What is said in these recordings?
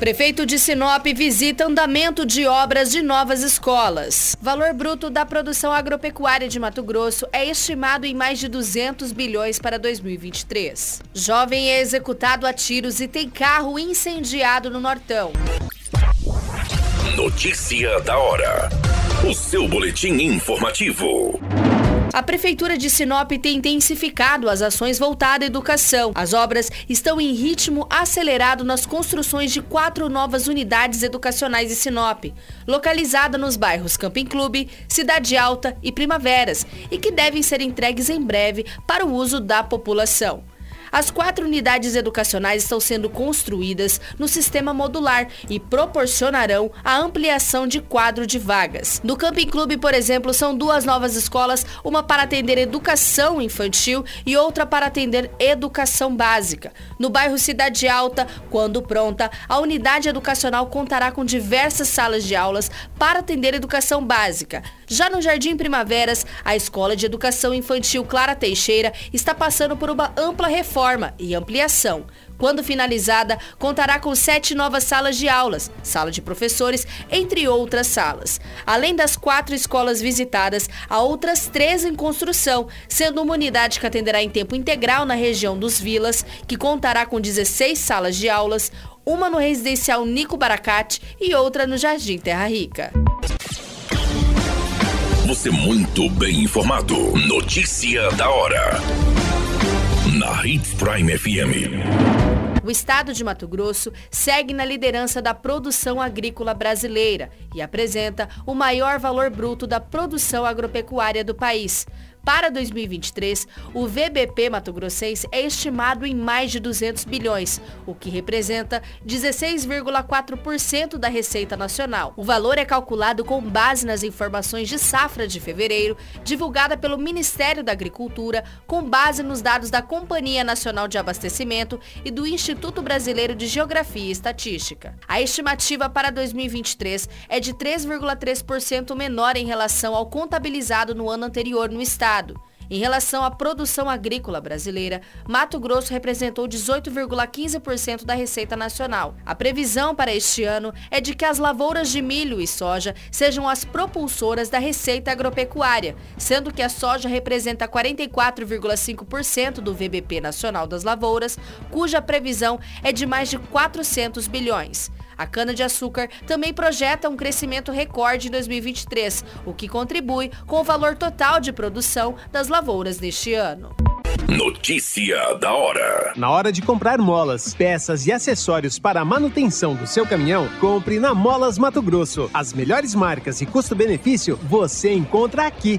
Prefeito de Sinop visita andamento de obras de novas escolas. Valor bruto da produção agropecuária de Mato Grosso é estimado em mais de 200 bilhões para 2023. Jovem é executado a tiros e tem carro incendiado no Nortão. Notícia da hora. O seu boletim informativo. A Prefeitura de Sinop tem intensificado as ações voltadas à educação. As obras estão em ritmo acelerado nas construções de quatro novas unidades educacionais em Sinop, localizada nos bairros Camping Clube, Cidade Alta e Primaveras, e que devem ser entregues em breve para o uso da população. As quatro unidades educacionais estão sendo construídas no sistema modular e proporcionarão a ampliação de quadro de vagas. No Camping Clube, por exemplo, são duas novas escolas, uma para atender educação infantil e outra para atender educação básica. No bairro Cidade Alta, quando pronta, a unidade educacional contará com diversas salas de aulas para atender educação básica. Já no Jardim Primaveras, a Escola de Educação Infantil Clara Teixeira está passando por uma ampla reforma e ampliação. Quando finalizada, contará com sete novas salas de aulas, sala de professores, entre outras salas. Além das quatro escolas visitadas, há outras três em construção, sendo uma unidade que atenderá em tempo integral na região dos Vilas, que contará com 16 salas de aulas, uma no residencial Nico Baracate e outra no Jardim Terra Rica. Você muito bem informado. Notícia da hora. Hits Prime FM. O estado de Mato Grosso segue na liderança da produção agrícola brasileira e apresenta o maior valor bruto da produção agropecuária do país. Para 2023, o VBP Mato Grossense é estimado em mais de 200 bilhões, o que representa 16,4% da receita nacional. O valor é calculado com base nas informações de safra de fevereiro, divulgada pelo Ministério da Agricultura, com base nos dados da Companhia Nacional de Abastecimento e do Instituto Brasileiro de Geografia e Estatística. A estimativa para 2023 é de 3,3% menor em relação ao contabilizado no ano anterior no estado Estado. Em relação à produção agrícola brasileira, Mato Grosso representou 18,15% da receita nacional. A previsão para este ano é de que as lavouras de milho e soja sejam as propulsoras da receita agropecuária, sendo que a soja representa 44,5% do VBP nacional das lavouras, cuja previsão é de mais de 400 bilhões. A cana-de-açúcar também projeta um crescimento recorde em 2023, o que contribui com o valor total de produção das lavouras neste ano. Notícia da hora. Na hora de comprar molas, peças e acessórios para a manutenção do seu caminhão, compre na Molas Mato Grosso. As melhores marcas e custo-benefício você encontra aqui.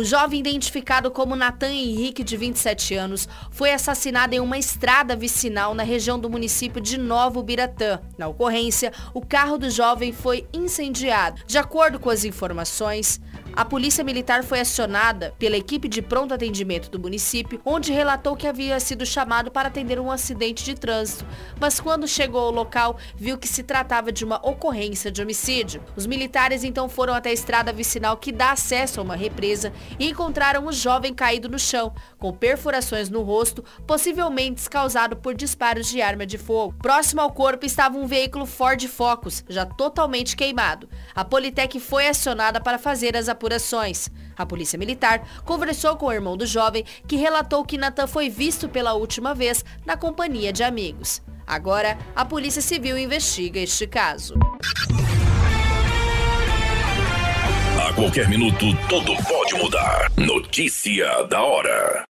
O jovem identificado como Natan Henrique, de 27 anos, foi assassinado em uma estrada vicinal na região do município de Novo Biratã. Na ocorrência, o carro do jovem foi incendiado. De acordo com as informações, a polícia militar foi acionada pela equipe de pronto atendimento do município, onde relatou que havia sido chamado para atender um acidente de trânsito, mas quando chegou ao local, viu que se tratava de uma ocorrência de homicídio. Os militares então foram até a estrada vicinal que dá acesso a uma represa e encontraram o jovem caído no chão, com perfurações no rosto, possivelmente causado por disparos de arma de fogo. Próximo ao corpo estava um veículo Ford Focus, já totalmente queimado. A Politec foi acionada para fazer as apurações. A polícia militar conversou com o irmão do jovem, que relatou que Natan foi visto pela última vez na companhia de amigos. Agora, a Polícia Civil investiga este caso. A qualquer minuto, tudo pode mudar. Notícia da hora.